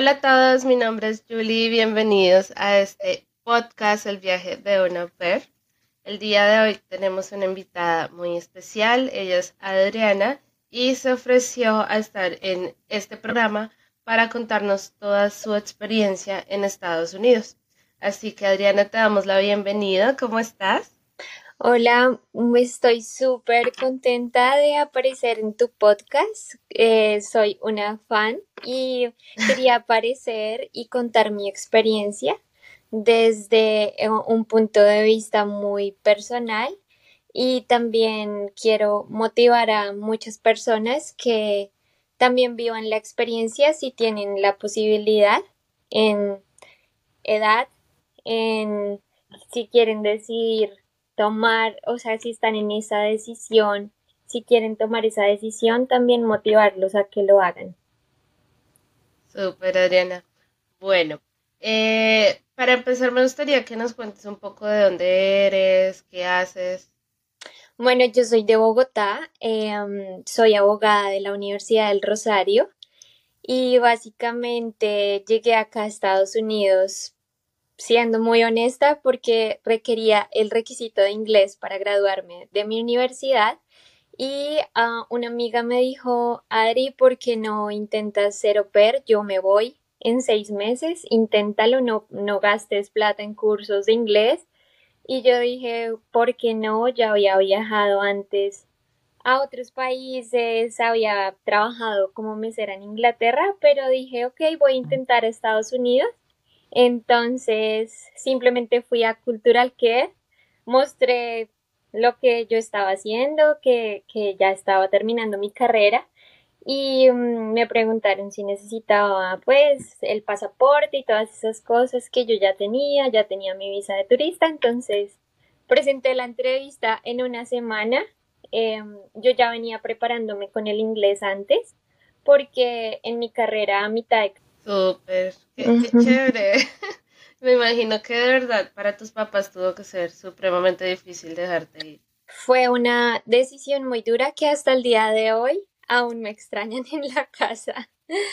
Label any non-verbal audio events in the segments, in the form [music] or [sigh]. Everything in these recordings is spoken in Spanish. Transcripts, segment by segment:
Hola a todos, mi nombre es Julie, bienvenidos a este podcast El viaje de una per. El día de hoy tenemos una invitada muy especial, ella es Adriana y se ofreció a estar en este programa para contarnos toda su experiencia en Estados Unidos. Así que Adriana, te damos la bienvenida, ¿cómo estás? Hola, estoy súper contenta de aparecer en tu podcast. Eh, soy una fan y quería aparecer y contar mi experiencia desde eh, un punto de vista muy personal y también quiero motivar a muchas personas que también vivan la experiencia si tienen la posibilidad en edad, en si quieren decir tomar, o sea, si están en esa decisión, si quieren tomar esa decisión, también motivarlos a que lo hagan. Super, Adriana. Bueno, eh, para empezar me gustaría que nos cuentes un poco de dónde eres, qué haces. Bueno, yo soy de Bogotá, em, soy abogada de la Universidad del Rosario y básicamente llegué acá a Estados Unidos siendo muy honesta, porque requería el requisito de inglés para graduarme de mi universidad. Y ah, una amiga me dijo, Adri, ¿por qué no intentas ser au pair? Yo me voy en seis meses, inténtalo, no, no gastes plata en cursos de inglés. Y yo dije, ¿por qué no? Ya había viajado antes a otros países, había trabajado como mesera en Inglaterra, pero dije, ok, voy a intentar Estados Unidos entonces, simplemente fui a Cultural Care, mostré lo que yo estaba haciendo, que, que ya estaba terminando mi carrera y mm, me preguntaron si necesitaba pues el pasaporte y todas esas cosas que yo ya tenía, ya tenía mi visa de turista, entonces presenté la entrevista en una semana. Em, yo ya venía preparándome con el inglés antes porque en mi carrera a mitad de Súper, qué, chévere. [laughs] Me imagino que de verdad para tus papás tuvo que ser supremamente difícil dejarte ir. Fue una decisión muy dura que hasta el día de hoy aún me extrañan en la casa.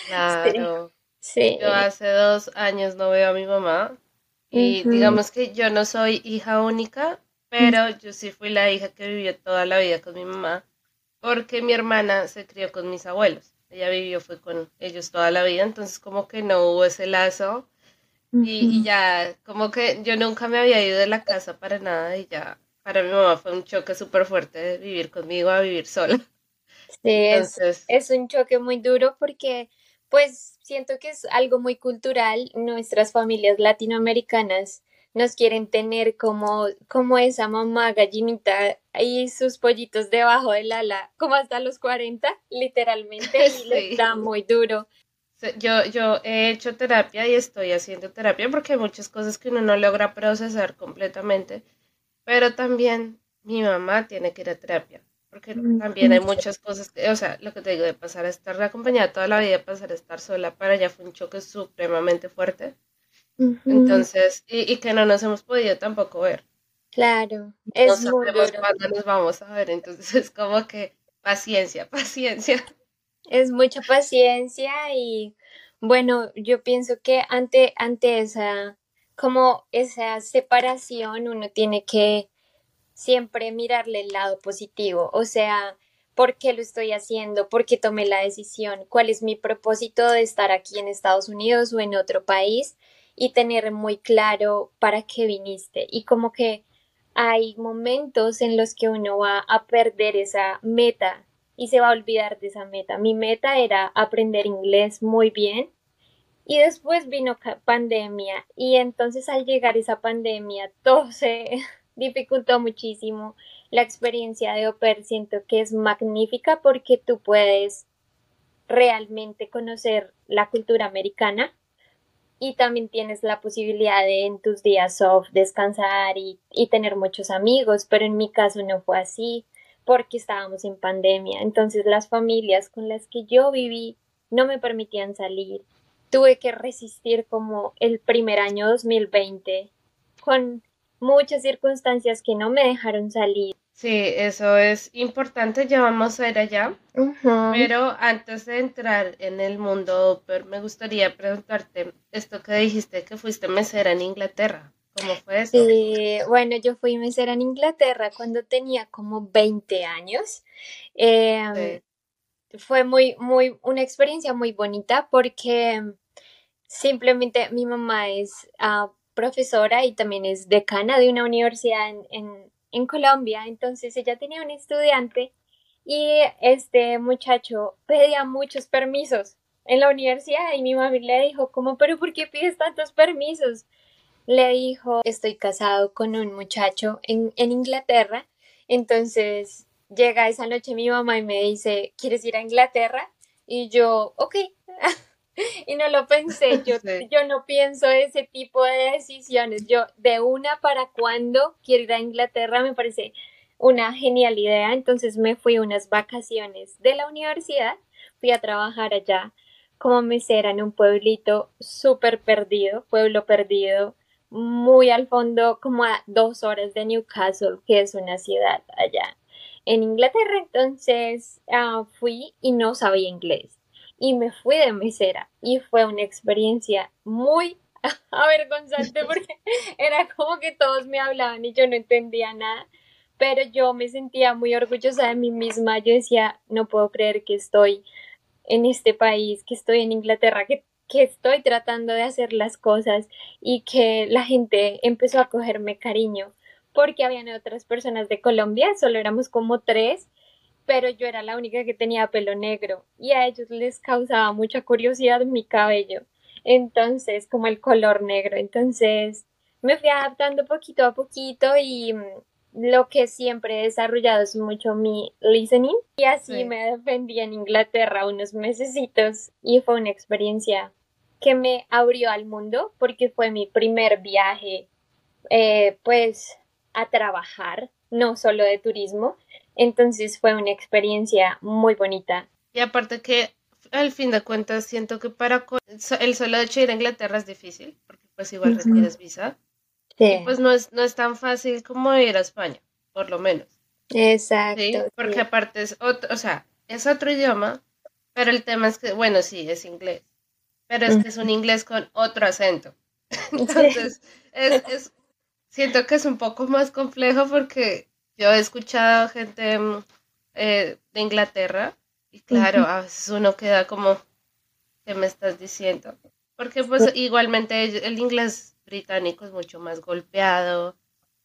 Claro. Sí. Yo hace dos años no veo a mi mamá y digamos que yo no soy hija única, pero yo sí fui la hija que vivió toda la vida con mi mamá porque mi hermana se crió con mis abuelos ella vivió fue con ellos toda la vida, entonces como que no hubo ese lazo. Y, ya como que yo nunca me había ido de la casa para nada y ya para mi mamá fue un choque súper fuerte de vivir conmigo a vivir sola. Sí, entonces, es, es un choque muy duro porque pues siento que es algo muy cultural, nuestras familias latinoamericanas nos quieren tener como, como esa mamá gallinita y sus pollitos debajo del ala, como hasta los 40, literalmente, y les da muy duro. Yo, yo he hecho terapia y estoy haciendo terapia porque hay muchas cosas que uno no logra procesar completamente, pero también mi mamá tiene que ir a terapia, porque también hay muchas cosas, o sea, lo que te digo, de pasar a estar acompañada toda la vida, pasar a estar sola, para ella fue un choque supremamente fuerte. Entonces, y, que no nos hemos podido tampoco ver. Claro, es no sabemos cuándo nos vamos a ver, entonces [laughs] es como que paciencia, [laughs] paciencia. Es mucha paciencia y bueno, yo pienso que ante, ante esa, como esa separación, uno tiene que siempre mirarle el lado positivo, o sea, ¿por qué lo estoy haciendo? ¿Por qué tomé la decisión? ¿Cuál es mi propósito de estar aquí en Estados Unidos o en otro país? Y tener muy claro para qué viniste y como que hay momentos en los que uno va a perder esa meta y se va a olvidar de esa meta. Mi meta era aprender inglés muy bien y después vino pandemia y entonces al llegar esa pandemia todo se [laughs] dificultó muchísimo. La experiencia de Oper siento que es magnífica porque tú puedes realmente conocer la cultura americana y también tienes la posibilidad de en tus días off descansar y, y, tener muchos amigos, pero en mi caso no fue así porque estábamos en pandemia. Entonces las familias con las que yo viví no me permitían salir. Tuve que resistir como el primer año 2020 con muchas circunstancias que no me dejaron salir. Sí, eso es importante, ya vamos a ir allá. Pero antes de entrar en el mundo me gustaría preguntarte esto que dijiste que fuiste mesera en Inglaterra. ¿Cómo fue eso? Sí, bueno, yo fui mesera en Inglaterra cuando tenía como 20 años. Em, fue muy, muy, una experiencia muy bonita porque simplemente mi mamá es ah, profesora y también es decana de una universidad en en Colombia, entonces ella tenía un estudiante y este muchacho pedía muchos permisos en la universidad y mi mamá le dijo como, pero ¿por qué pides tantos permisos? Le dijo, estoy casado con un muchacho en, en Inglaterra, entonces llega esa noche mi mamá y me dice, ¿quieres ir a Inglaterra? Y yo, ok. [laughs] [laughs] y no lo pensé, yo, [laughs] yo no pienso ese tipo de decisiones, yo de una para cuando quiero ir a Inglaterra me parece una genial idea, entonces me fui unas vacaciones de la universidad, fui a trabajar allá como mesera en un pueblito súper perdido, pueblo perdido, muy al fondo, como a dos horas de Newcastle, que es una ciudad allá en Inglaterra, entonces ah, fui y no sabía inglés y me fui de mesera. Y fue una experiencia muy [laughs] avergonzante porque [laughs] era como que todos me hablaban y yo no entendía nada, pero yo me sentía muy orgullosa de mí misma, yo decía, no puedo creer que estoy en este país, que estoy en Inglaterra, que, que estoy tratando de hacer las cosas y que la gente empezó a cogerme cariño porque habían otras personas de Colombia, solo éramos como tres pero yo era la única que tenía pelo negro y a ellos les causaba mucha curiosidad mi cabello. Entonces, como el color negro. Entonces, me fui adaptando poquito a poquito y mm, lo que siempre he desarrollado es mucho mi listening y así me defendí en Inglaterra unos mesecitos y fue una experiencia que me abrió al mundo porque fue mi primer viaje eh, pues a trabajar, no solo de turismo, entonces fue una experiencia muy bonita. Y aparte que al fin de cuentas siento que para el solo hecho de ir a Inglaterra es difícil, porque pues igual requieres visa. Sí. Y pues no es, no es tan fácil como ir a España, por lo menos. Exacto. Porque aparte es otro, o sea, es otro idioma, pero el tema es que, bueno, sí, es inglés, pero es que es un inglés con otro acento. [laughs] Entonces, es, es, siento que es un poco más complejo porque yo he escuchado gente mm, eh, de Inglaterra y claro, a veces uno queda como, ¿qué me estás diciendo? Porque pues igualmente el inglés británico es mucho más golpeado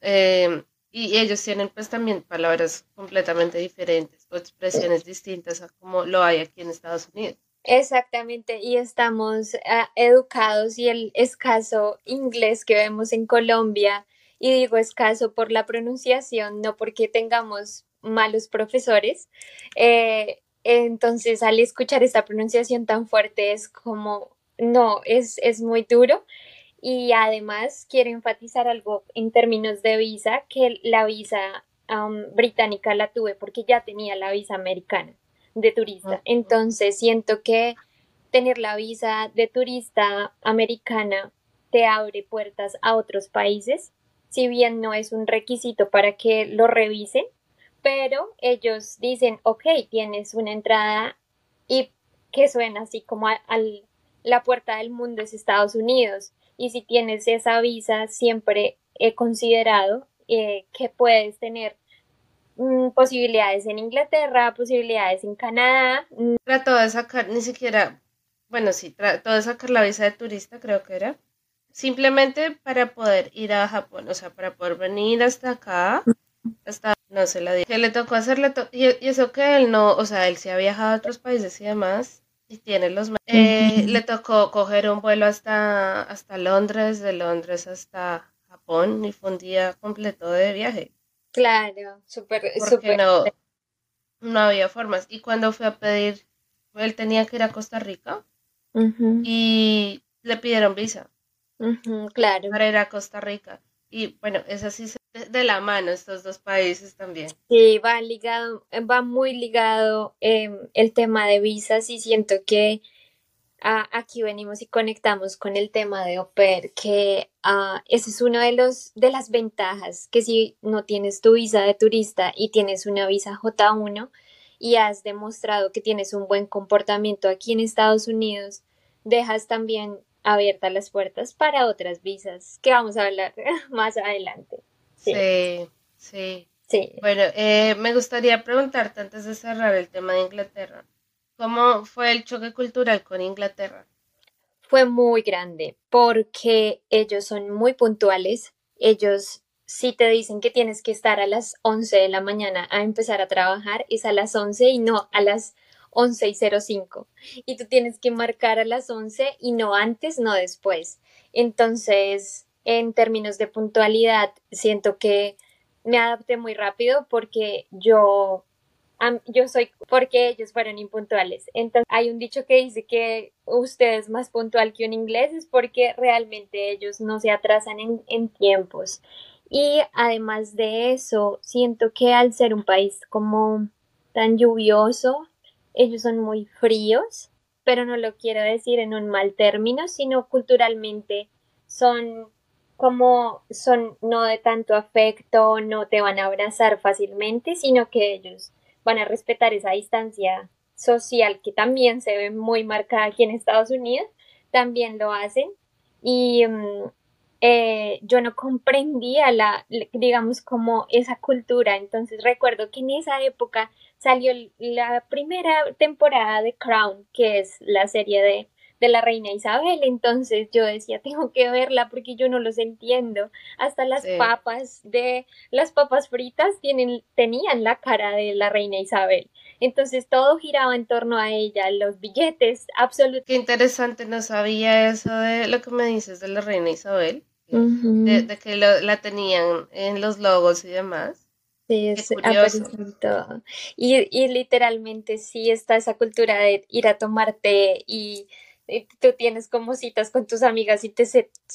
em, y ellos tienen pues también palabras completamente diferentes o expresiones distintas a como lo hay aquí en Estados Unidos. Exactamente, y estamos ah, educados y el escaso inglés que vemos en Colombia y digo escaso por la pronunciación, no porque tengamos malos profesores. Eh, entonces, al escuchar esta pronunciación tan fuerte es como, no, es, es muy duro. Y además quiero enfatizar algo en términos de visa, que la visa británica la tuve porque ya tenía la visa americana de turista. Entonces siento que tener la visa de turista americana te abre puertas a otros países si bien no es un requisito para que lo revisen, pero ellos dicen, ok, tienes una entrada y que suena así como a, la puerta del mundo es Estados Unidos. Y si tienes esa visa, siempre he considerado eh, que puedes tener mm, posibilidades en Inglaterra, posibilidades en Canadá. Trató de sacar, ni siquiera, bueno, sí, trató de sacar la visa de turista, creo que era simplemente para poder ir a Japón, o sea, para poder venir hasta acá, hasta, no sé, la dije, que le tocó hacerle, y, eso que él no, o sea, él sí ha viajado a otros países y demás, y tiene los, eh, le tocó coger un vuelo hasta, hasta Londres, de Londres hasta Japón, y fue un día completo de viaje. Claro, súper, súper. No, no había formas, y cuando fue a pedir, él tenía que ir a Costa Rica, y le pidieron visa claro. Para ir a Costa Rica. Y bueno, es así de la mano estos dos países también. Sí, va ligado, va muy ligado em, el tema de visas y siento que aquí venimos y conectamos con el tema de OPER, que uh, ese es uno de los de las ventajas, que si no tienes tu visa de turista y tienes una visa J1 y has demostrado que tienes un buen comportamiento aquí en Estados Unidos, dejas también abiertas las puertas para otras visas, que vamos a hablar [laughs] más adelante. Sí, sí. sí. Bueno, eh, me gustaría preguntarte antes de cerrar el tema de Inglaterra. ¿Cómo fue el choque cultural con Inglaterra? Fue muy grande porque ellos son muy puntuales. Ellos, si te dicen que tienes que estar a las 11 de la mañana a empezar a trabajar, es a las 11 y no a las 11 y 05. Y tú tienes que marcar a las 11 y no antes, no después. Entonces, en términos de puntualidad, siento que me adapté muy rápido porque yo yo soy porque ellos fueron impuntuales. Entonces hay un dicho que dice que usted es más puntual que un inglés es porque realmente ellos no se atrasan en, en tiempos. Y además de eso, siento que al ser un país como tan lluvioso, ellos son muy fríos, pero no lo quiero decir en un mal término, sino culturalmente son como son no de tanto afecto, no te van a abrazar fácilmente, sino que ellos van a respetar esa distancia social que también se ve muy marcada aquí en Estados Unidos, también lo hacen. Y mm, eh, yo no comprendía la, digamos, como esa cultura. Entonces recuerdo que en esa época salió la primera temporada de Crown, que es la serie de de la reina Isabel. Entonces yo decía, tengo que verla porque yo no los entiendo. Hasta las papas de las papas fritas tienen, tenían la cara de la reina Isabel. Entonces todo giraba en torno a ella, los billetes, absolutamente. Qué interesante, no sabía eso de lo que me dices de la reina Isabel, de, que la tenían en los logos y demás. Sí, es todo. Y, y literalmente sí está esa cultura de ir a tomar té y tú tienes como citas con tus amigas y te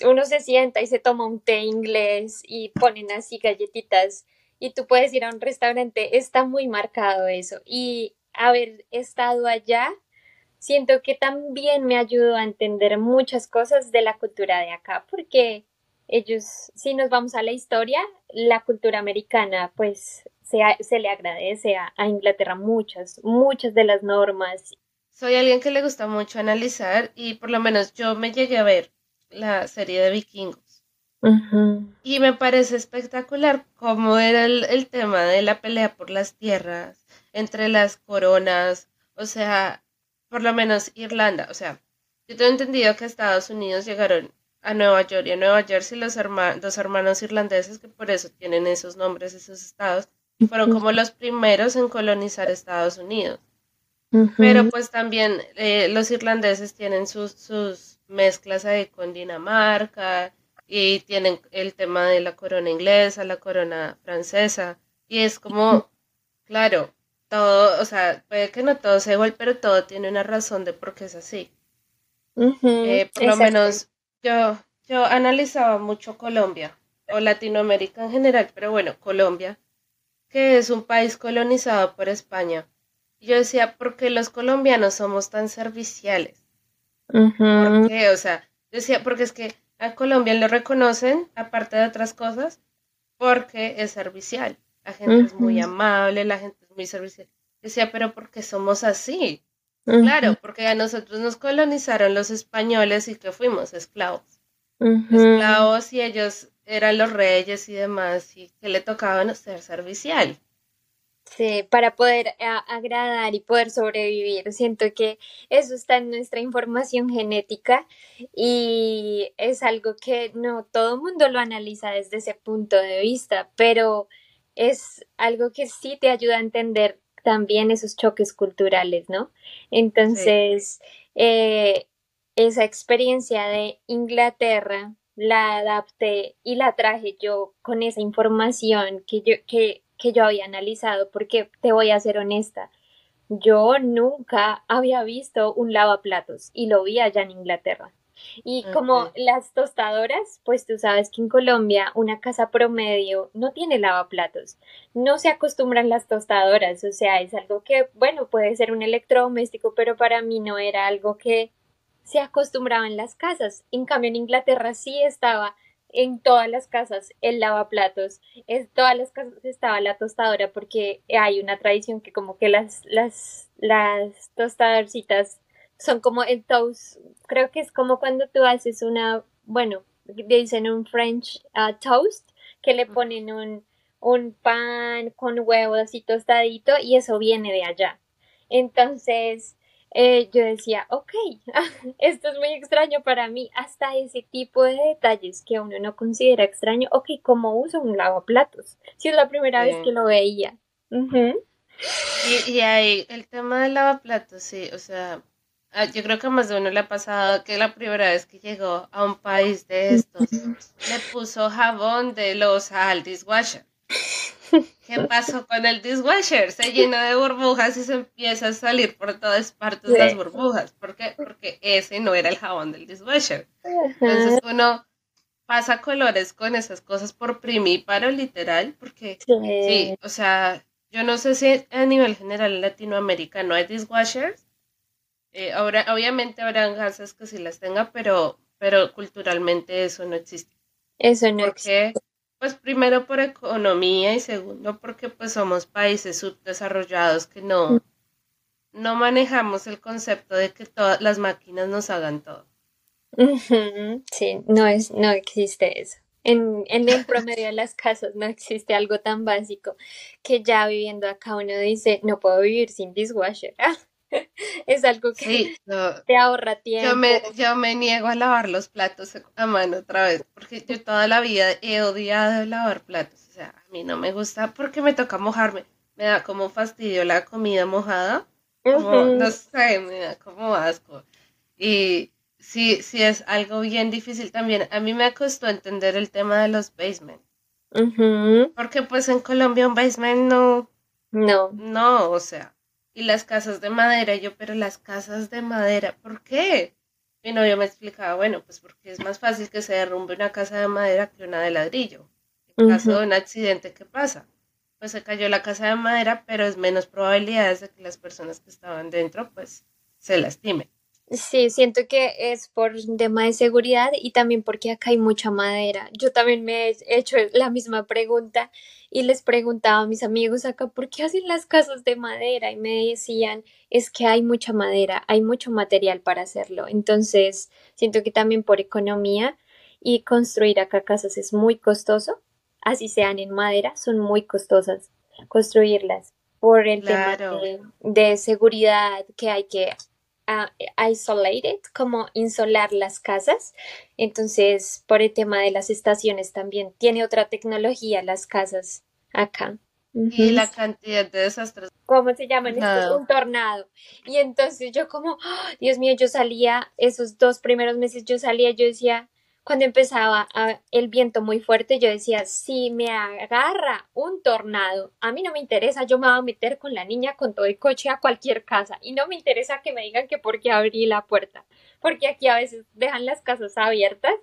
uno se sienta y se toma un té inglés y ponen así galletitas y tú puedes ir a un restaurante, está muy marcado eso. Y haber estado allá, siento que también me ayudó a entender muchas cosas de la cultura de acá, porque ellos, si nos vamos a la historia, la cultura americana, pues se, se le agradece a, a Inglaterra muchas, muchas de las normas soy alguien que le gusta mucho analizar y por lo menos yo me llegué a ver la serie de vikingos. Y me parece espectacular cómo era el, tema de la pelea por las tierras, entre las coronas, o sea, por lo menos Irlanda, o sea, yo tengo entendido que Estados Unidos llegaron a Nueva York y a Nueva Jersey los dos hermanos irlandeses, que por eso tienen esos nombres, esos estados, fueron como los primeros en colonizar Estados Unidos. Pero pues también eh, los irlandeses tienen sus, sus mezclas ahí con Dinamarca y tienen el tema de la corona inglesa, la corona francesa. Y es como, claro, todo, o sea, puede que no todo sea igual, pero todo tiene una razón de por qué es así. Eh, por lo menos yo, yo analizaba mucho Colombia o Latinoamérica en general, pero bueno, Colombia, que es un país colonizado por España yo decía, ¿por qué los colombianos somos tan serviciales? ¿Por qué? O sea, decía, porque es que a Colombia lo reconocen, aparte de otras cosas, porque es servicial. La gente es muy amable, la gente es muy servicial. Decía, pero ¿por qué somos así? Claro, porque a nosotros nos colonizaron los españoles y que fuimos esclavos. Esclavos y ellos eran los reyes y demás y que le tocaban ser servicial. Sí, para poder agradar y poder sobrevivir. Siento que eso está en nuestra información genética y es algo que no todo el mundo lo analiza desde ese punto de vista, pero es algo que sí te ayuda a entender también esos choques culturales, ¿no? Entonces, eh, esa experiencia de Inglaterra la adapté y la traje yo con esa información que yo, que que yo había analizado, porque te voy a ser honesta, yo nunca había visto un lavaplatos y lo vi allá en Inglaterra. Y como las tostadoras, pues tú sabes que en Colombia una casa promedio no tiene lavaplatos. No se acostumbran las tostadoras, o sea, es algo que, bueno, puede ser un electrodoméstico, pero para mí no era algo que se acostumbraba en las casas. En cambio, en Inglaterra sí estaba en todas las casas el lavaplatos, en todas las casas estaba la tostadora porque hay una tradición que como que las, las, las tostadorcitas son como el toast, creo que es como cuando tú haces una, bueno, dicen un French uh, toast, que le ponen un, un pan con huevos así tostadito y eso viene de allá. Entonces, eh, yo decía, ok, [laughs] esto es muy extraño para mí, hasta ese tipo de detalles que uno no considera extraño, ok, ¿cómo uso un lavaplatos? Si es la primera vez que lo veía. y, y ahí el tema del lavaplatos, sí, o sea, yo creo que más de uno le ha pasado que la primera vez que llegó a un país de estos, le puso jabón de los al dishwasher. ¿Qué pasó con el dishwasher? Se llenó de burbujas y se empieza a salir por todas partes las burbujas. ¿Por qué? Porque ese no era el jabón del dishwasher. Entonces uno pasa colores con esas cosas por primíparo, literal, porque sí. o sea, yo no sé si a nivel general en Latinoamérica no hay dishwashers. Eh, ahora, obviamente habrán casas que sí las tenga, pero, pero culturalmente eso no existe. Eso no existe pues primero por economía y segundo porque pues somos países subdesarrollados que no, no manejamos el concepto de que todas las máquinas nos hagan todo. Sí, no es, no existe eso. En, en el promedio de las casas no existe algo tan básico que ya viviendo acá uno dice, no puedo vivir sin dishwasher. [laughs] [laughs] es algo que te ahorra tiempo. Yo me, yo me niego a lavar los platos a mano otra vez, porque yo toda la vida he odiado lavar platos. O sea, a mí no me gusta porque me toca mojarme. Me da como fastidio la comida mojada. Como, No sé, me da como asco. Y sí, sí es algo bien difícil también. A mí me costó entender el tema de los basements. Porque pues en Colombia un basement no... No. No, o sea y las casas de madera. yo, pero las casas de madera, ¿por qué? Mi novio me explicaba, bueno, pues porque es más fácil que se derrumbe una casa de madera que una de ladrillo. En caso de un accidente, ¿qué pasa? Pues se cayó la casa de madera, pero es menos probabilidades de que las personas que estaban dentro, pues, se lastimen. Sí, siento que es por un tema de seguridad y también porque acá hay mucha madera. Yo también me he hecho la misma pregunta y les preguntaba a mis amigos acá, ¿por qué hacen las casas de madera? Y me decían, es que hay mucha madera, hay mucho material para hacerlo. Entonces, siento que también por economía y construir acá casas es muy costoso, así sean en madera, son muy costosas construirlas por el tema de, de seguridad que hay que isolated, como insolar las casas. Entonces, por el tema de las estaciones también, tiene otra tecnología las casas acá. Y la cantidad de desastres. ¿Cómo se llaman Un tornado. Y entonces yo como, ¡ah! Dios mío, yo salía, esos dos primeros meses yo salía, yo decía, cuando empezaba el viento muy fuerte, yo decía, si me agarra un tornado, a mí no me interesa, yo me voy a meter con la niña con todo el coche a cualquier casa y no me interesa que me digan que por qué abrí la puerta, porque aquí a veces dejan las casas abiertas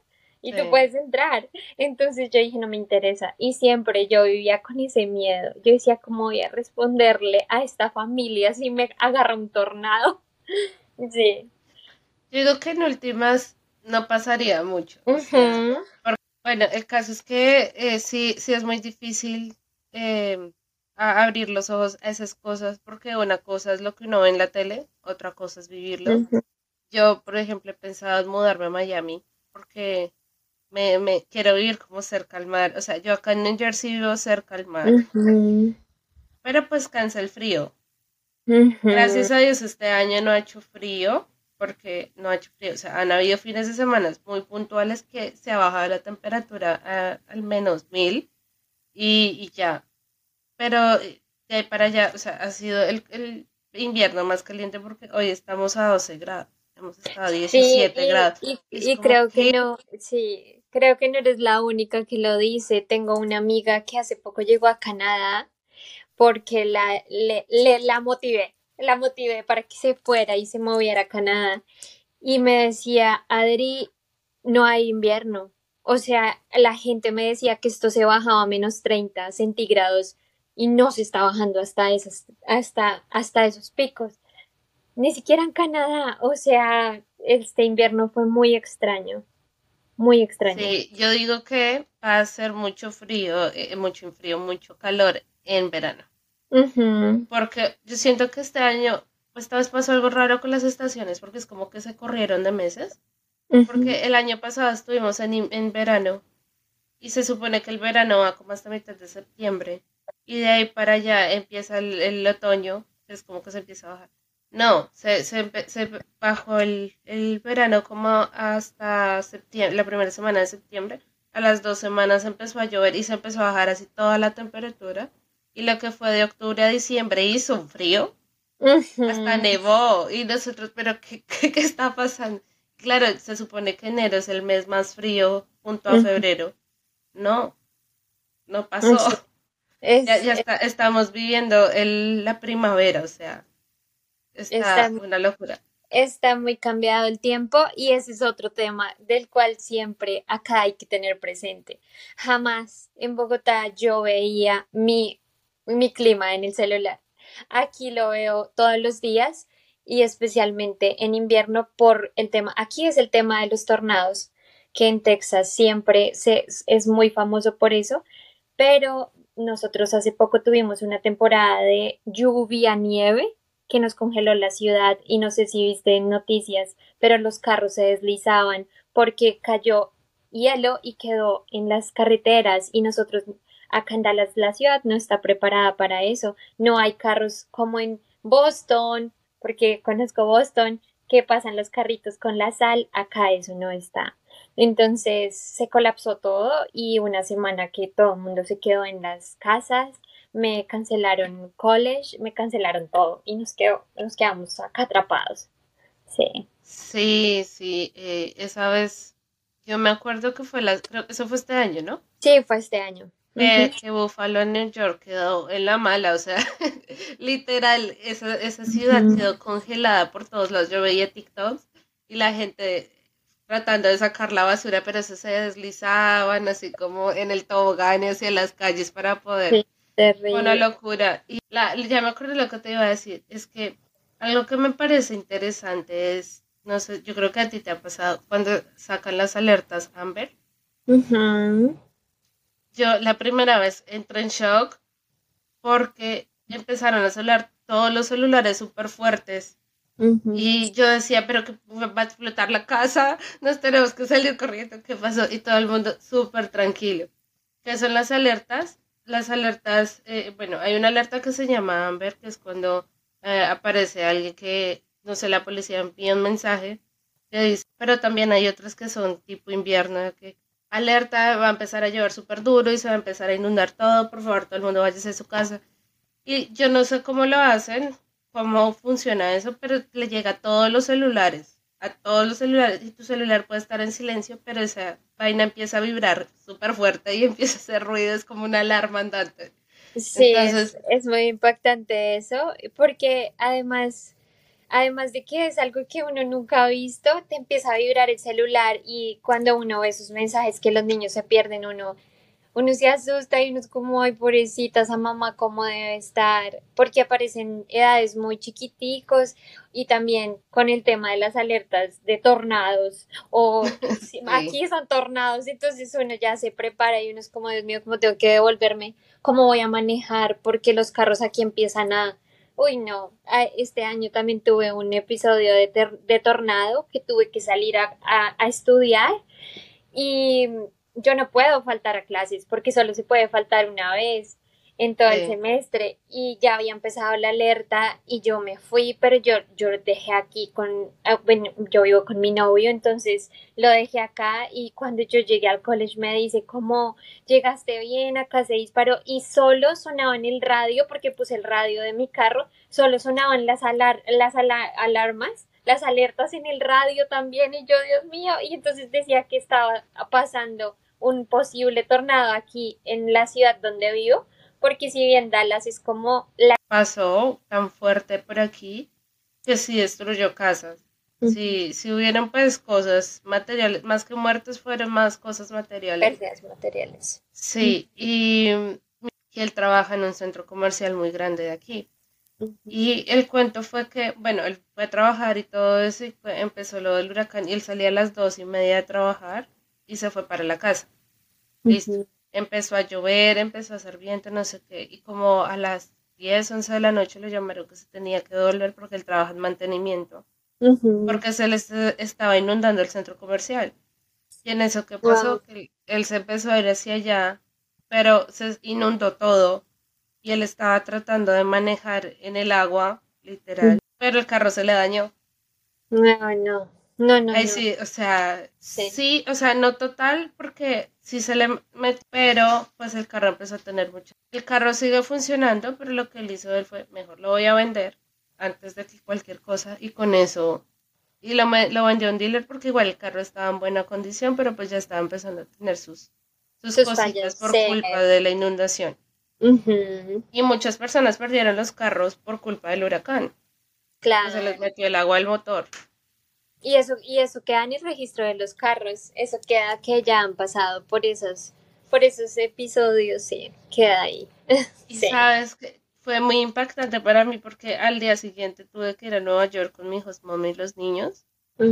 y tú puedes entrar. Entonces yo dije, no me interesa. Y siempre yo vivía con ese miedo. Yo decía, ¿cómo voy a responderle a esta familia si me agarra un tornado? [laughs] sí. Yo digo que en últimas no pasaría mucho. bueno, el caso es que eh, sí, sí es muy difícil em, abrir los ojos a esas cosas porque una cosa es lo que uno ve en la tele, otra cosa es vivirlo. Yo, por ejemplo, he pensado en mudarme a Miami porque me, me quiero vivir como cerca al mar. O sea, yo acá en New Jersey vivo cerca al mar. Pero pues cansa el frío. Gracias a Dios este año no ha hecho frío porque no ha hecho frío. O sea, han habido fines de semana muy puntuales que se ha bajado la temperatura a al menos mil y, ya. Pero de ahí para allá, o sea, ha sido el, invierno más caliente porque hoy estamos a 12 grados. Hemos estado a 17 grados. Y, creo que no, sí, creo que no eres la única que lo dice. Tengo una amiga que hace poco llegó a Canadá porque la, le, le la motivé la motivé para que se fuera y se moviera a Canadá. Y me decía, Adri, no hay invierno. O sea, la gente me decía que esto se bajaba a menos 30 centígrados y no se está bajando hasta, esas, hasta, hasta esos picos. ni siquiera en Canadá, o sea, este invierno fue muy extraño, muy extraño. Sí, yo digo que va a ser mucho frío, eh, mucho frío, mucho calor en verano. Porque yo siento que este año, esta vez pasó algo raro con las estaciones, porque es como que se corrieron de meses. Porque el año pasado estuvimos en, en verano y se supone que el verano va como hasta mitad de septiembre y de ahí para allá empieza el, otoño, es como que se empieza a bajar. No, se, se, bajó el, el, verano como hasta septiembre, la primera semana de septiembre. A las dos semanas empezó a llover y se empezó a bajar así toda la temperatura. Y lo que fue de octubre a diciembre hizo un frío. Hasta nevó. Y nosotros, pero [laughs] ¿qué, qué, está pasando? Claro, se supone que enero es el mes más frío junto a febrero. No, no pasó [laughs] ya, ya está, estamos viviendo el, la primavera, o sea, está, una locura. Está muy cambiado el tiempo y ese es otro tema del cual siempre acá hay que tener presente. Jamás en Bogotá yo veía mi, mi clima en el celular. Aquí lo veo todos los días y especialmente en invierno por el tema, aquí es el tema de los tornados, que en Texas siempre se, es muy famoso por eso, pero nosotros hace poco tuvimos una temporada de lluvia, nieve, que nos congeló la ciudad y no sé si viste noticias, pero los carros se deslizaban porque cayó hielo y quedó en las carreteras y nosotros acá en Dallas la ciudad no está preparada para eso. No hay carros como en Boston, porque conozco Boston, que pasan los carritos con la sal, acá eso no está. Entonces se colapsó todo y una semana que todo el mundo se quedó en las casas, me cancelaron college, me cancelaron todo y nos, quedó, nos quedamos acá atrapados. Sí. Sí, sí, eh, esa vez yo me acuerdo que fue la, creo que eso fue este año, ¿no? Sí, fue este año. Que, Buffalo en New York quedó en la mala, o sea, [laughs] literal, esa, esa ciudad quedó congelada por todos lados. Yo veía TikToks y la gente tratando de sacar la basura, pero eso se deslizaban así como en el tobogán y hacia las calles para poder. Una locura. Y la, ya me acuerdo lo que te iba a decir, es que algo que me parece interesante es, no sé, yo creo que a ti te ha pasado, cuando sacan las alertas Amber. Yo la primera vez entré en shock porque empezaron a sonar todos los celulares súper fuertes y yo decía, pero que va a explotar la casa, nos tenemos que salir corriendo, ¿qué pasó? Y todo el mundo súper tranquilo. ¿Qué son las alertas? Las alertas, eh, bueno, hay una alerta que se llama Amber, que es cuando eh, aparece alguien que, no sé, la policía envía un mensaje, que dice, pero también hay otras que son tipo invierno, que alerta, va a empezar a llover súper duro y se va a empezar a inundar todo, por favor, todo el mundo vaya a su casa. Y yo no sé cómo lo hacen, cómo funciona eso, pero le llega a todos los celulares, a todos los celulares, y tu celular puede estar en silencio, pero esa vaina empieza a vibrar súper fuerte y [laughs] empieza a hacer ruido, es como una alarma andante. Sí, es, muy impactante eso, porque además, además de que es algo que uno nunca ha visto, te empieza a vibrar el celular y cuando uno ve esos mensajes que los niños se pierden, uno uno se asusta y uno es como, ay, pobrecita, esa mamá, ¿cómo debe estar? Porque aparecen edades muy chiquiticos y también con el tema de las alertas de tornados o [laughs] aquí son tornados, entonces uno ya se prepara y uno es como, Dios mío, ¿cómo tengo que devolverme? ¿Cómo voy a manejar? Porque los carros aquí empiezan a... Uy, no, este año también tuve un episodio de, de tornado que tuve que salir a, a estudiar y yo no puedo faltar a clases porque solo se puede faltar una vez en todo el semestre y ya había empezado la alerta y yo me fui, pero yo, yo dejé aquí con, ah, bueno, yo vivo con mi novio, entonces lo dejé acá y cuando yo llegué al college me dice, ¿cómo llegaste bien? Acá se disparó y solo sonaba en el radio porque puse el radio de mi carro, solo sonaban las, las alarmas las alertas en el radio también y yo, Dios mío, y entonces decía que estaba pasando un posible tornado aquí en la ciudad donde vivo, porque si bien Dallas es como la... Pasó tan fuerte por aquí que sí destruyó casas. Si, si hubieran pues cosas materiales, más que muertes fueron más cosas materiales. Pérdidas materiales. Sí, y, y él trabaja en un centro comercial muy grande de aquí. Y el cuento fue que, bueno, él fue a trabajar y todo eso, y empezó lo del huracán, y él salía a las dos y media de trabajar y se fue para la casa. Listo. Empezó a llover, empezó a hacer viento, no sé qué, y como a las 10, 11 de la noche le llamaron que se tenía que volver porque él trabaja en mantenimiento, porque se le estaba inundando el centro comercial. Y en eso que pasó, que él se empezó a ir hacia allá, pero se inundó todo y él estaba tratando de manejar en el agua, literal, pero el carro se le dañó. No, no, no, no. Ahí sí, o sea, sí. o sea, no total, porque sí se le metió, pero pues el carro empezó a tener mucho. El carro sigue funcionando, pero lo que él hizo él fue, mejor lo voy a vender antes de que cualquier cosa, y con eso, y lo, lo vendió a un dealer porque igual el carro estaba en buena condición, pero pues ya estaba empezando a tener sus, sus, cositas por culpa de la inundación. Y muchas personas perdieron los carros por culpa del huracán. Claro. Se les metió el agua al motor. Y eso, y eso queda en el registro de los carros. Eso queda que ya han pasado por esos, por esos episodios, sí, queda ahí. [laughs] Y sabes que fue muy impactante para mí porque al día siguiente tuve que ir a Nueva York con mi hijos, mami y los niños.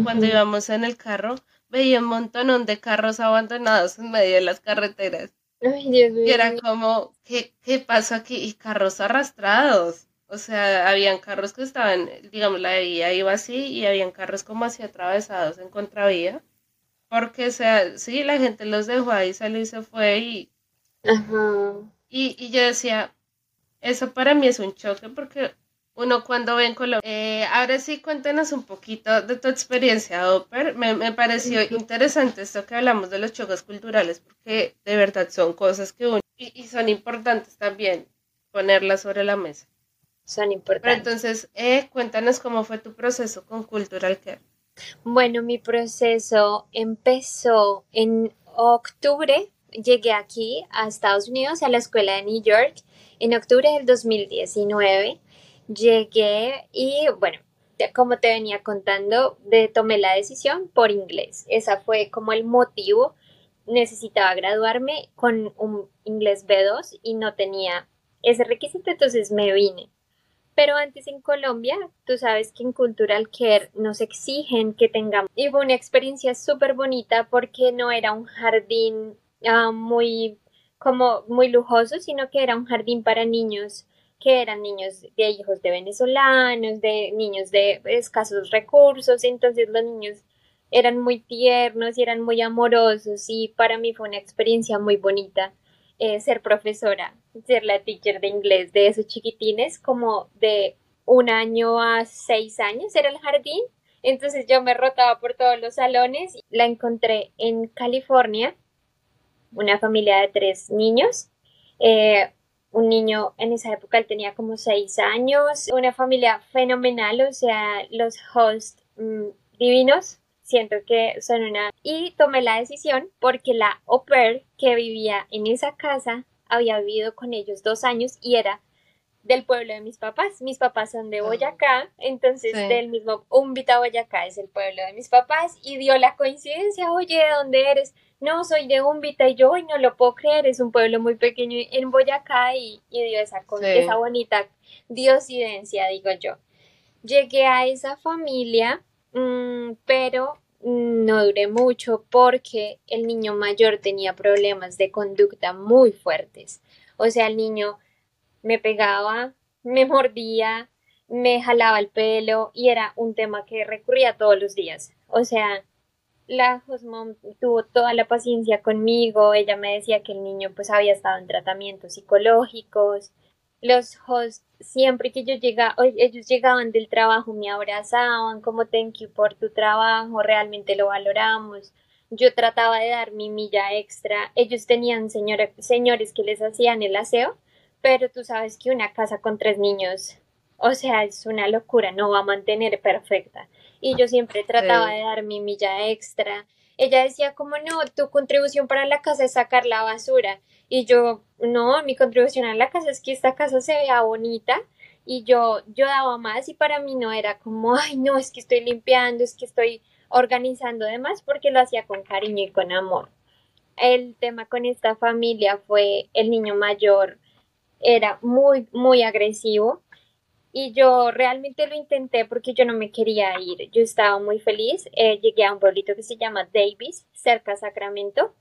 Cuando íbamos en el carro, veía un montón de carros abandonados en medio de las carreteras. Y era como, ¿qué, ¿qué pasó aquí? Y carros arrastrados. O sea, habían carros que estaban, digamos, la vía iba así y habían carros como así atravesados en contravía. Porque, o sea, sí, la gente los dejó ahí, salió y se fue y... Y, y yo decía, eso para mí es un choque porque uno cuando ve en Colombia. Eh, ahora sí, cuéntanos un poquito de tu experiencia, Oper. Me, me pareció interesante esto que hablamos de los choques culturales, porque de verdad son cosas que uno. Y, son importantes también ponerlas sobre la mesa. Son importantes. Pero entonces, eh, cuéntanos cómo fue tu proceso con Cultural Care. Bueno, mi proceso empezó en octubre. Llegué aquí a Estados Unidos, a la escuela de New York, en octubre del 2019 llegué y bueno, como te venía contando, de, tomé la decisión por inglés. Esa fue como el motivo. Necesitaba graduarme con un inglés B2 y no tenía ese requisito, entonces me vine. Pero antes en Colombia, tú sabes que en Cultural Care nos exigen que tengamos. Y fue una experiencia súper bonita porque no era un jardín ah, muy como muy lujoso, sino que era un jardín para niños que eran niños de hijos de venezolanos, de niños de escasos recursos, entonces los niños eran muy tiernos y eran muy amorosos y para mí fue una experiencia muy bonita eh, ser profesora, ser la teacher de inglés de esos chiquitines como de un año a seis años era el jardín, entonces yo me rotaba por todos los salones, la encontré en California, una familia de tres niños, eh, un niño en esa época él tenía como seis años, una familia fenomenal, o sea, los hosts mm, divinos, siento que son una... Y tomé la decisión porque la au pair que vivía en esa casa había vivido con ellos dos años y era del pueblo de mis papás. Mis papás son de ah. Boyacá, entonces del mismo Umbita Boyacá es el pueblo de mis papás y dio la coincidencia, oye, ¿de dónde eres? no, soy de Umbita y yo hoy no lo puedo creer, es un pueblo muy pequeño en Boyacá y, dio esa, esa bonita diosidencia, digo yo. Llegué a esa familia, mm, pero no duré mucho porque el niño mayor tenía problemas de conducta muy fuertes. O sea, el niño me pegaba, me mordía, me jalaba el pelo y era un tema que recurría todos los días. O sea, la hostmom tuvo toda la paciencia conmigo, ella me decía que el niño pues había estado en tratamientos psicológicos, los hosts siempre que yo llegaba, ellos llegaban del trabajo me abrazaban como thank you por tu trabajo, realmente lo valoramos. Yo trataba de dar mi milla extra. Ellos tenían señores que les hacían el aseo, pero tú sabes que una casa con tres niños, o sea, es una locura, no va a mantener perfecta y yo siempre trataba de dar mi milla extra. Ella decía como no, tu contribución para la casa es sacar la basura y yo no, mi contribución a la casa es que esta casa se vea bonita y yo yo daba más y para mí no era como ay no, es que estoy limpiando, es que estoy organizando demás porque lo hacía con cariño y con amor. El tema con esta familia fue el niño mayor era muy muy agresivo y yo realmente lo intenté porque yo no me quería ir. Yo estaba muy feliz. Eh, llegué a un pueblito que se llama Davis, cerca de Sacramento.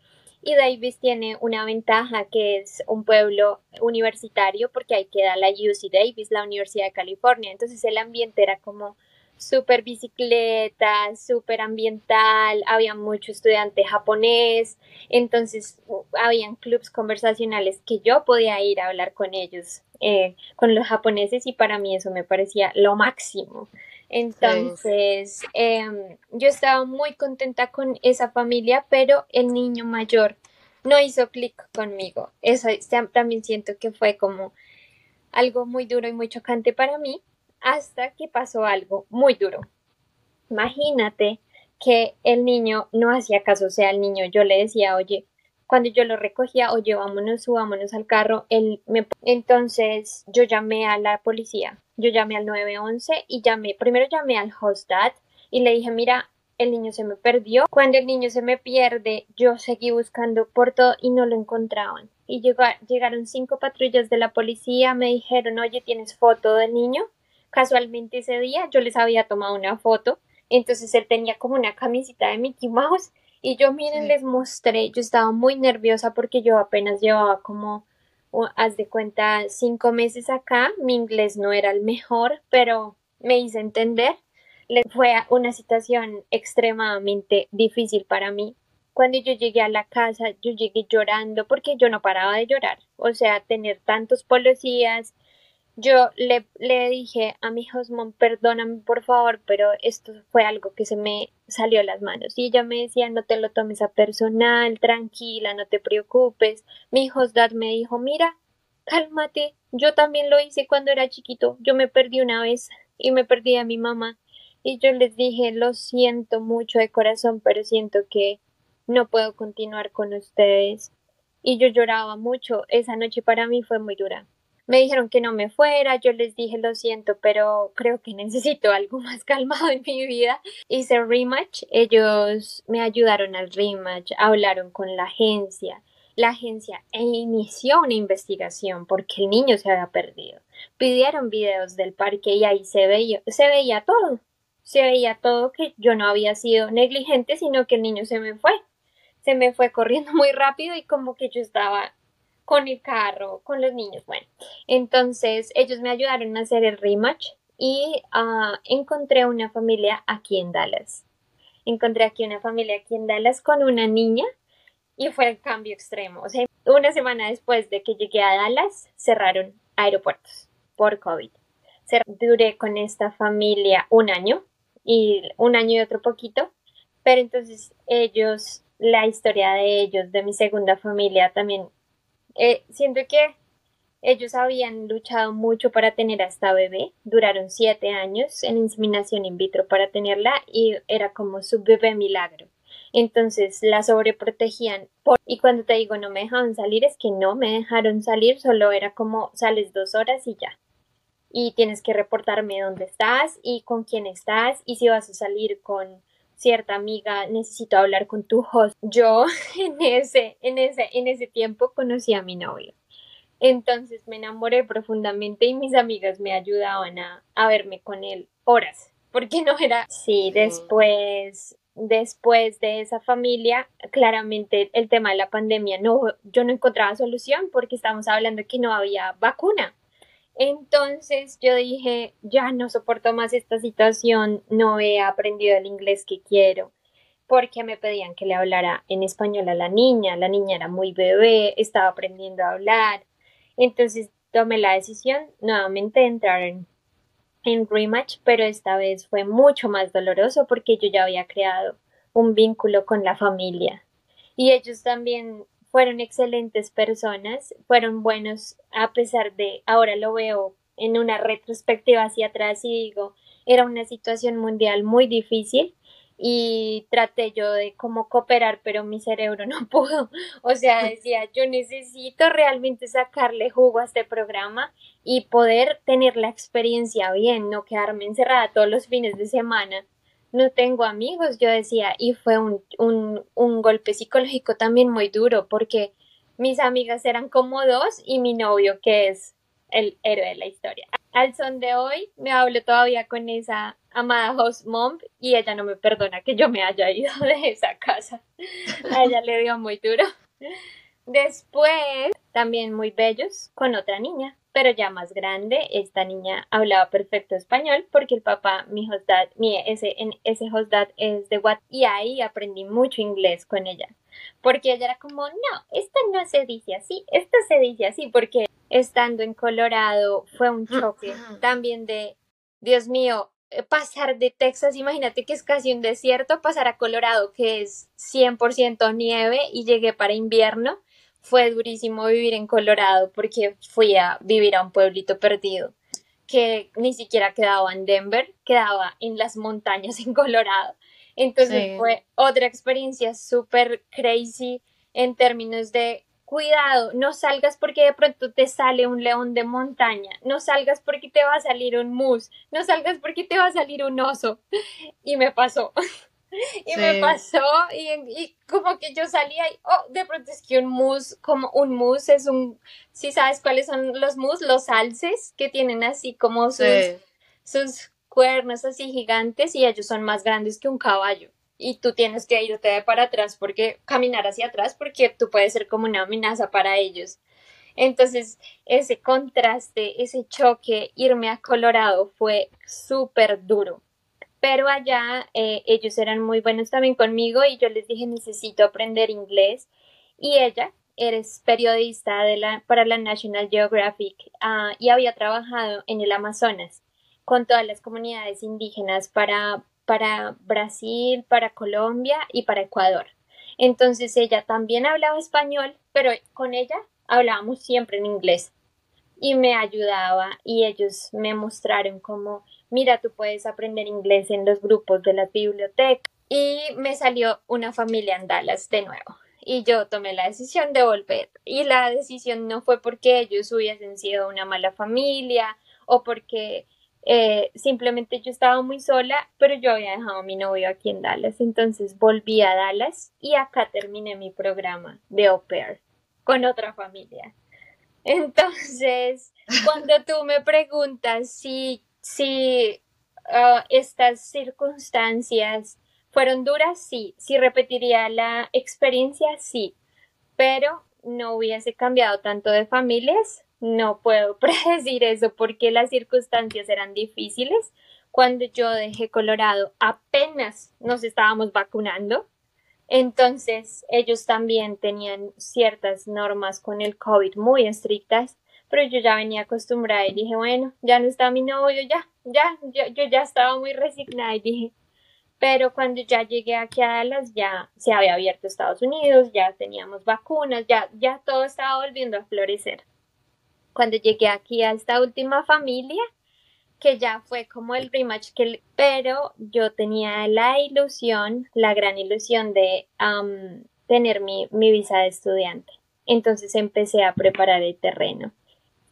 Y Davis tiene una ventaja que es un pueblo universitario porque ahí queda la UC Davis, la Universidad de California. Entonces el ambiente era como súper bicicleta, súper ambiental, había mucho estudiante japonés, entonces habían clubs conversacionales que yo podía ir a hablar con ellos, eh, con los japoneses y para mí eso me parecía lo máximo. Entonces, em, yo estaba muy contenta con esa familia, pero el niño mayor no hizo clic conmigo. Eso también siento que fue como algo muy duro y muy chocante para mí hasta que pasó algo muy duro. Imagínate que el niño no hacía caso, o sea, el niño yo le decía, oye, cuando yo lo recogía, oye, vámonos, subámonos al carro, él me... Entonces yo llamé a la policía, yo llamé al 911 y llamé, primero llamé al hostad y le dije, mira, el niño se me perdió. Cuando el niño se me pierde, yo seguí buscando por todo y no lo encontraban. Y llegaron cinco patrullas de la policía, me dijeron, oye, ¿tienes foto del niño? Casualmente ese día yo les había tomado una foto, entonces él tenía como una camisita de Mickey Mouse y yo miren les mostré, yo estaba muy nerviosa porque yo apenas llevaba como, haz de cuenta, cinco meses acá, mi inglés no era el mejor, pero me hice entender. Fue una situación extremadamente difícil para mí. Cuando yo llegué a la casa, yo llegué llorando porque yo no paraba de llorar. O sea, tener tantos policías, yo le, le dije a mi Osmond, perdóname por favor, pero esto fue algo que se me salió a las manos. Y ella me decía, no te lo tomes a personal, tranquila, no te preocupes. Mi dad me dijo, mira, cálmate, yo también lo hice cuando era chiquito, yo me perdí una vez y me perdí a mi mamá. Y yo les dije, lo siento mucho de corazón, pero siento que no puedo continuar con ustedes. Y yo lloraba mucho, esa noche para mí fue muy dura. Me dijeron que no me fuera, yo les dije lo siento, pero creo que [laughs] necesito algo más calmado en mi vida. Hice rematch, ellos me ayudaron al rematch, hablaron con la agencia. La agencia inició una investigación porque el niño se había perdido. Pidieron videos del parque y ahí se veía, se veía todo. Se veía todo que yo no había sido negligente, sino que el niño se me fue. Se me fue corriendo [laughs] muy rápido y como que yo estaba con el carro, con los niños. Bueno, entonces ellos me ayudaron a hacer el rematch y uh, encontré una familia aquí en Dallas. Encontré aquí una familia aquí en Dallas con una niña y fue el cambio extremo. O sea, una semana después de que llegué a Dallas, cerraron aeropuertos por COVID. Duré con esta familia un año y un año y otro poquito, pero entonces ellos, la historia de ellos, de mi segunda familia, también eh, siento que ellos habían luchado mucho para tener a esta bebé, duraron siete años en inseminación in vitro para tenerla y era como su bebé milagro. Entonces la sobreprotegían y cuando te digo no me dejaron salir es que no me dejaron salir, solo era como sales dos horas y ya. Y tienes que reportarme dónde estás y con quién estás y si vas a salir con cierta amiga, necesito hablar con tu host. Yo [laughs] en ese, en ese, en ese tiempo conocí a mi novio. Entonces me enamoré profundamente y mis amigas me ayudaban a, a verme con él horas, porque no era. Sí, después, después de esa familia, claramente el tema de la pandemia no, yo no encontraba solución porque estábamos hablando que no había vacuna. Entonces yo dije, ya no soporto más esta situación, no he aprendido el inglés que quiero, porque me pedían que le hablara en español a la niña, la niña era muy bebé, estaba aprendiendo a hablar. Entonces tomé la decisión nuevamente de entrar en, en rematch, pero esta vez fue mucho más doloroso porque yo ya había creado un vínculo con la familia. Y ellos también fueron excelentes personas, fueron buenos a pesar de, ahora lo veo en una retrospectiva hacia atrás y digo, era una situación mundial muy difícil y traté yo de como cooperar, pero mi cerebro [laughs] no pudo. O sea, [laughs] decía, yo necesito realmente sacarle jugo a este programa y poder tener la experiencia bien, no quedarme encerrada todos los fines de semana no tengo amigos, yo decía, y fue un, un, un golpe psicológico también muy duro porque mis amigas eran como dos y mi novio que es el héroe de la historia. al son de hoy me hablo todavía con esa amada host mom y ella no me perdona que yo me haya ido [laughs] de esa casa. A ella le dio muy duro. Después, también muy bellos, con otra niña, pero ya más grande. Esta niña hablaba perfecto español porque el papá, mi hostad, mi, ese, ese hostad es de Guatemala y ahí aprendí mucho inglés con ella. Porque ella era como, no, esto no se dice así, esto se dice así, porque estando en Colorado fue un choque también de, Dios mío, eh, pasar de Texas, imagínate que es casi un desierto, pasar a Colorado, que es 100% nieve, y llegué para invierno. Fue durísimo vivir en Colorado porque fui a vivir a un pueblito perdido que ni siquiera quedaba en Denver, quedaba en las montañas en Colorado. Entonces fue otra experiencia súper crazy en términos de cuidado, no salgas porque de pronto te sale un león de montaña, no salgas porque te va a salir un mus, no salgas porque te va a salir un oso. Y me pasó. [laughs] [laughs] y me pasó y, como que yo salía y, oh, de pronto es que un mus, como un mus es un, si sabes cuáles son los mus, los alces que tienen así como sus, sus cuernos así gigantes y ellos son más grandes que un caballo y tú tienes que irte para atrás porque caminar hacia atrás porque tú puedes ser como una amenaza para ellos. Entonces, ese contraste, ese choque, irme a Colorado fue súper duro. Pero allá eh, ellos eran muy buenos también conmigo y yo les dije necesito aprender inglés. Y ella eres periodista de la, para la National Geographic ah, y había trabajado en el Amazonas con todas las comunidades indígenas para para Brasil, para Colombia y para Ecuador. Entonces ella también hablaba español, pero con ella hablábamos siempre en inglés y me ayudaba y ellos me mostraron cómo, mira, tú puedes aprender inglés en los grupos de la biblioteca. Y me salió una familia en Dallas de nuevo. Y yo tomé la decisión de volver. Y la decisión no fue porque ellos hubiesen sido una mala familia o porque eh, simplemente yo estaba muy sola, pero yo había dejado a mi novio aquí en Dallas, entonces volví a Dallas y acá terminé mi programa de au pair con otra familia. Entonces, [laughs] cuando tú me preguntas si, si ah, estas circunstancias fueron duras, sí, si repetiría la experiencia, sí, pero no hubiese cambiado tanto de familias, no puedo [laughs] predecir eso porque las circunstancias eran difíciles. Cuando yo dejé Colorado apenas nos estábamos vacunando. Entonces ellos también tenían ciertas normas con el COVID muy estrictas, pero yo ya venía acostumbrada y dije, bueno, ya no está mi novio, ya, ya, yo, yo ya estaba muy resignada y dije, pero cuando ya llegué aquí a Dallas ya se había abierto Estados Unidos, ya teníamos vacunas, ya, ya todo estaba volviendo a florecer cuando llegué aquí a esta última familia, que ya fue como el rematch, que, pero yo tenía la ilusión, la gran ilusión de tener mi, mi, visa de estudiante. Entonces empecé a preparar el terreno.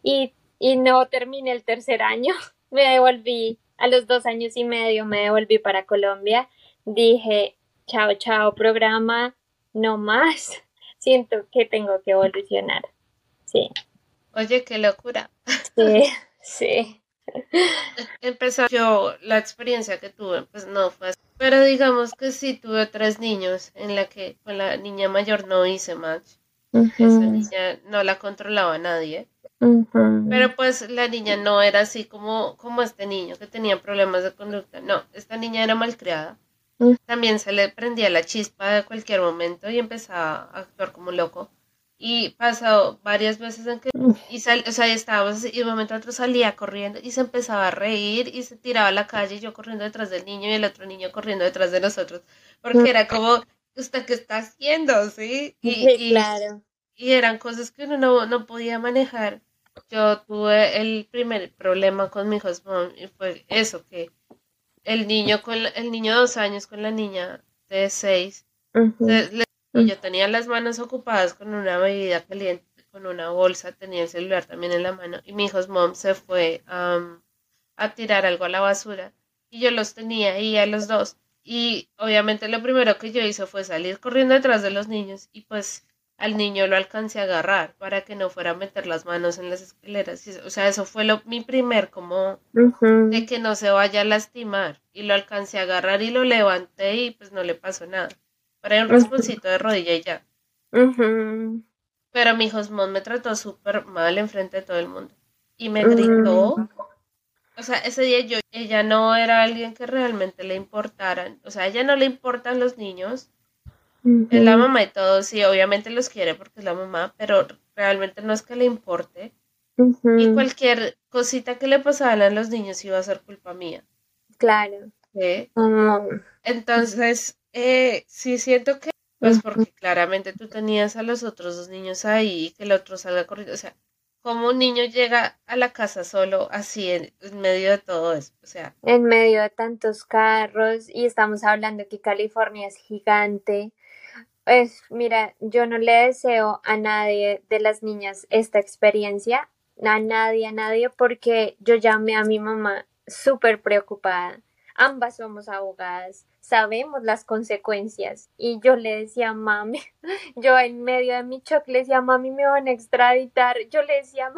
Y, y no terminé el tercer año, [laughs] me devolví a los dos años y medio, me devolví para Colombia. Dije, chao, chao, programa, no más. [laughs] Siento que tengo que evolucionar. Sí. Oye, qué locura. Sí, [laughs] sí. Empezó yo, la experiencia que tuve, pues no fue así. Pero digamos que sí tuve tres niños en la que con la niña mayor no hice match. Esa niña no la controlaba nadie. Pero pues la niña no era así como, como este niño que tenía problemas de conducta. No, esta niña era malcriada. También se le prendía la chispa de cualquier momento y empezaba a actuar como loco. Y pasó varias veces en que, y sal, o sea, estábamos y de un momento a otro salía corriendo y se empezaba a reír y se tiraba a la calle, y yo corriendo detrás del niño y el otro niño corriendo detrás de nosotros, porque era como, ¿usted qué está haciendo? ¿Sí? Y, claro. Y eran cosas que uno no, no podía manejar. Yo tuve el primer problema con mi hijo y fue eso, que el niño con el niño de dos años con la niña de seis, y yo tenía las manos ocupadas con una bebida caliente, con una bolsa, tenía el celular también en la mano. Y mi hijo mom se fue a tirar algo a la basura. Y yo los tenía ahí a los dos. Y obviamente lo primero que yo hice fue salir corriendo detrás de los niños. Y pues al niño lo alcancé a agarrar para que no fuera a meter las manos en las escaleras. O sea, eso fue lo, mi primer como de que no se vaya a lastimar. Y lo alcancé a agarrar y lo levanté y pues no le pasó nada. Para un rasponcito de rodilla y ya. Pero mi Josmón me trató súper mal enfrente de todo el mundo. Y me gritó. O sea, ese día yo, ella no era alguien que realmente le importaran. O sea, a ella no le importan los niños es la mamá y todo, sí, obviamente los quiere porque es la mamá, pero realmente no es que le importe. Y cualquier cosita que le pasaran a los niños iba a ser culpa mía. Claro. Entonces, eh, sí siento que, pues porque claramente tú tenías a los otros dos niños ahí y que el otro salga corriendo. O sea, como un niño llega a la casa solo así en, medio de todo eso? O sea, en medio de tantos carros y estamos hablando que California es gigante. Pues mira, yo no le deseo a nadie de las niñas esta experiencia, a nadie, a nadie, porque yo llamé a mi mamá súper preocupada. Ambas somos abogadas, sabemos las consecuencias. Y yo le decía, mami, [laughs] yo en medio de mi shock le decía, mami, me van a extraditar. Yo le decía,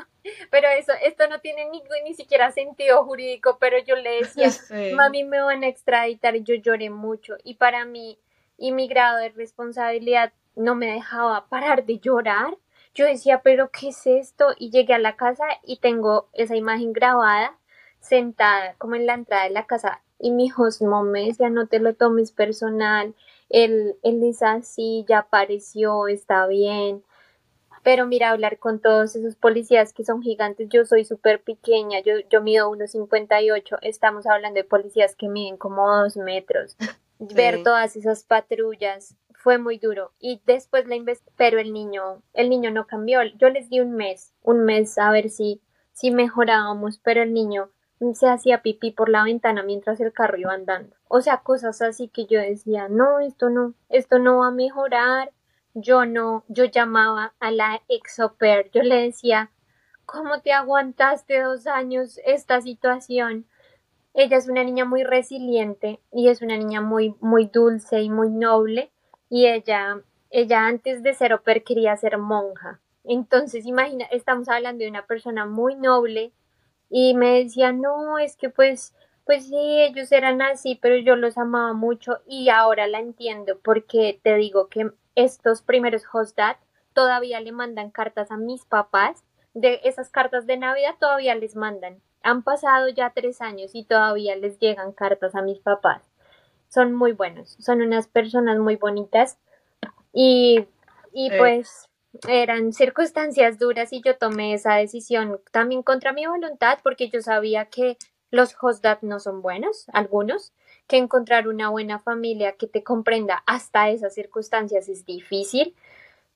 pero eso, esto no tiene ni, ni siquiera sentido jurídico, pero yo le decía, [laughs] mami, me van a extraditar. Y yo lloré mucho. Y para mí, y mi grado de responsabilidad no me dejaba parar de llorar. Yo decía, pero ¿qué es esto? Y llegué a la casa y tengo esa imagen grabada sentada como en la entrada de la casa y mi hijo no me decía, no te lo tomes personal, él, él es así, ya apareció, está bien. Pero mira, hablar con todos esos policías que son gigantes, yo soy súper pequeña, yo, yo mido 1,58, estamos hablando de policías que miden como dos metros ver todas esas patrullas fue muy duro y después la pero el niño, el niño no cambió. Yo les di un mes, un mes a ver si, si mejorábamos, pero el niño se hacía pipí por la ventana mientras el carro iba andando. O sea, cosas así que yo decía, no, esto no, esto no va a mejorar. Yo no, yo llamaba a la exoper, yo le decía, ¿cómo te aguantaste dos años esta situación? Ella es una niña muy resiliente y es una niña muy, muy dulce y muy noble. Y ella, ella antes de ser oper quería ser monja. Entonces, imagina, estamos hablando de una persona muy noble y me decía, no, es que pues, pues sí, ellos eran así, pero yo los amaba mucho y ahora la entiendo porque te digo que estos primeros hostad todavía le mandan cartas a mis papás, de esas cartas de Navidad todavía les mandan han pasado ya tres años y todavía les llegan cartas a mis papás. Son muy buenos, son unas personas muy bonitas y, y pues eran circunstancias duras y yo tomé esa decisión también contra mi voluntad porque yo sabía que los hostdat no son buenos, algunos, que encontrar una buena familia que te comprenda hasta esas circunstancias es difícil,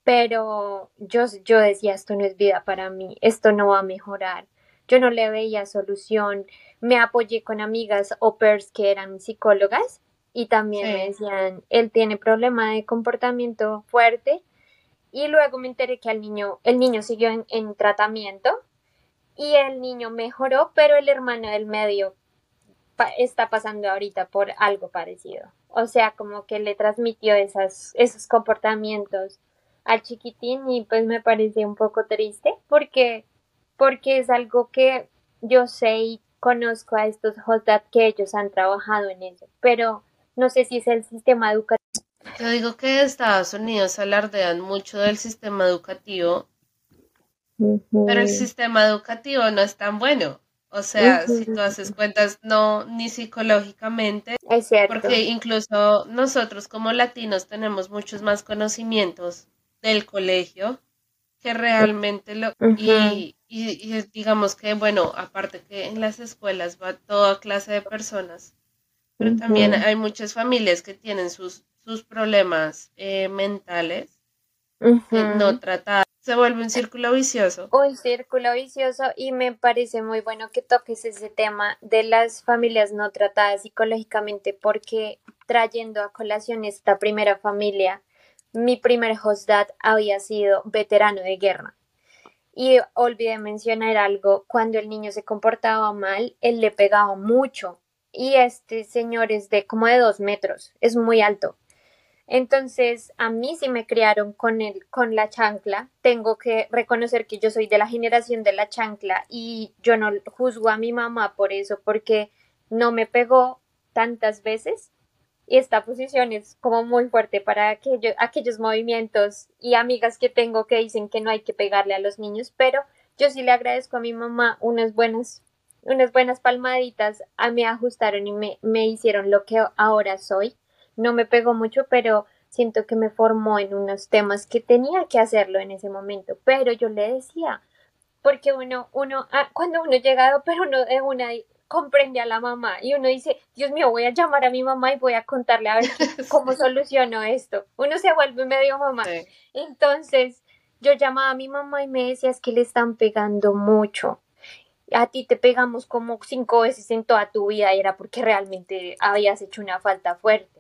pero yo, yo decía esto no es vida para mí, esto no va a mejorar yo no le veía solución. Me apoyé con amigas o pers que eran psicólogas y también me decían, él tiene problema de comportamiento fuerte. Y luego me enteré que el niño, el niño siguió en, en tratamiento y el niño mejoró, pero el hermano del medio está pasando ahorita por algo parecido. O sea, como que le transmitió esas, esos comportamientos al chiquitín y pues me parece un poco triste porque porque es algo que yo sé y conozco a estos HOTAT que ellos han trabajado en eso, pero no sé si es el sistema educativo. Yo digo que Estados Unidos alardean mucho del sistema educativo, pero el sistema educativo no es tan bueno. O sea, si tú haces cuentas, no, ni psicológicamente. Es cierto. Porque incluso nosotros como latinos tenemos muchos más conocimientos del colegio que realmente lo... y, y, digamos que, bueno, aparte que en las escuelas va toda clase de personas, pero también hay muchas familias que tienen sus, sus problemas eh, mentales no tratados. Se vuelve un círculo vicioso. Un círculo vicioso y me parece muy bueno que toques ese tema de las familias no tratadas psicológicamente porque trayendo a colación esta primera familia, mi primer hostad había sido veterano de guerra. Y olvidé mencionar algo, cuando el niño se comportaba mal, él le pegaba mucho. Y este señor es de como de dos metros, es muy alto. Entonces, a mí sí me criaron con el, con la chancla. Tengo que reconocer que yo soy de la generación de la chancla y yo no juzgo a mi mamá por eso, porque no me pegó tantas veces. Y esta posición es como muy fuerte para aquellos, movimientos y amigas que tengo que dicen que no hay que pegarle a los niños, pero yo sí le agradezco a mi mamá unas buenas, unas buenas palmaditas, a me ajustaron y me, me hicieron lo que ahora soy no me pegó mucho, pero siento que me formó en unos temas que tenía que hacerlo en ese momento. Pero yo le decía, porque uno, uno, ah, cuando uno llegado, pero uno de una comprende a la mamá y uno dice, Dios mío, voy a llamar a mi mamá y voy a contarle a ver [laughs] cómo soluciono esto. Uno se vuelve medio mamá. Entonces, yo llamaba a mi mamá y me decía, es que le están pegando mucho. A ti te pegamos como cinco veces en toda tu vida y era porque realmente habías hecho una falta fuerte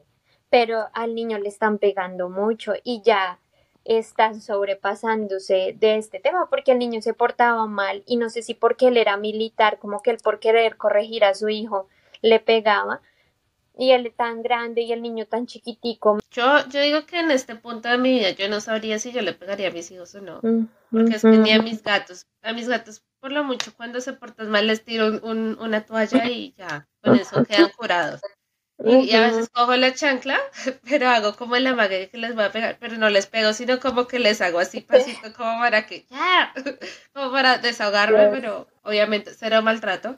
pero al niño le están pegando mucho y ya están sobrepasándose de este tema porque el niño se portaba mal y no sé si porque él era militar, como que él por querer corregir a su hijo le pegaba y él tan grande y el niño tan chiquitico. Yo, yo digo que en este punto de mi vida yo no sabría si yo le pegaría a mis hijos o no, porque es que ni a mis gatos, a mis gatos por lo mucho cuando se portan mal les tiro una toalla y ya, con eso quedan curados. Y, a veces cojo la chancla, [laughs] pero hago como en la magia que les voy a pegar, pero no les pego, sino como que les hago así pasito, como para que, ya, [laughs] como para desahogarme, pero obviamente cero maltrato.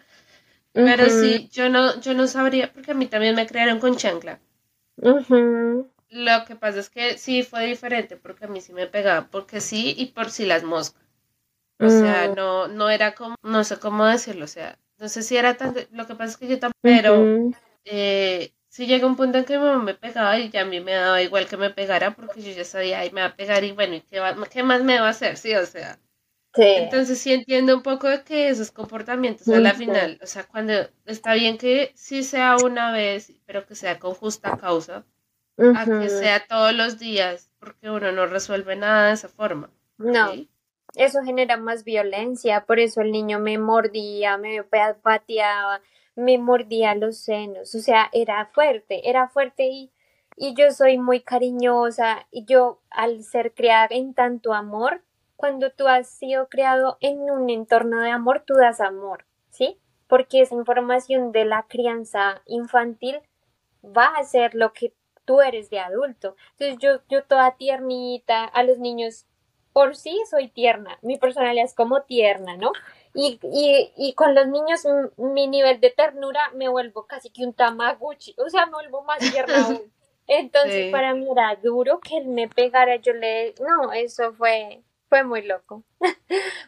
Pero sí, yo no, yo no sabría, porque a mí también me crearon con chancla. Lo que pasa es que sí fue diferente, porque a mí sí me pegaba, porque sí y por sí las moscas. O sea, mm. no, no era como, no sé cómo decirlo, o sea, no sé si era tan, lo que pasa es que yo pero eh, si llega un punto en que mi mamá me pegaba y ya a mí me daba igual que me pegara porque yo ya sabía, ay, me va a pegar y bueno, ¿y qué, qué más me va a hacer? Sí, o sea. Entonces sí entiendo un poco de que esos comportamientos a la final, o sea, cuando está bien que sí sea una vez, pero que sea con justa causa, a que sea todos los días, porque uno no resuelve nada de esa forma. No. Eso genera más violencia, por eso el niño me mordía, me pateaba, me mordía los senos, o sea, era fuerte, era fuerte y, y yo soy muy cariñosa y yo al ser criada en tanto amor, cuando tú has sido criado en un entorno de amor, tú das amor, ¿sí? Porque esa información de la crianza infantil va a ser lo que tú eres de adulto. Entonces yo, yo toda tiernita, a los niños por sí soy tierna, mi personalidad es como tierna, ¿no? Y, y, y con los niños mi nivel de ternura me vuelvo casi que un tamaguchi, o sea, me vuelvo más tierna [laughs] aún. Entonces para mí era duro que él me pegara, yo le... No, eso fue, fue muy loco. [laughs]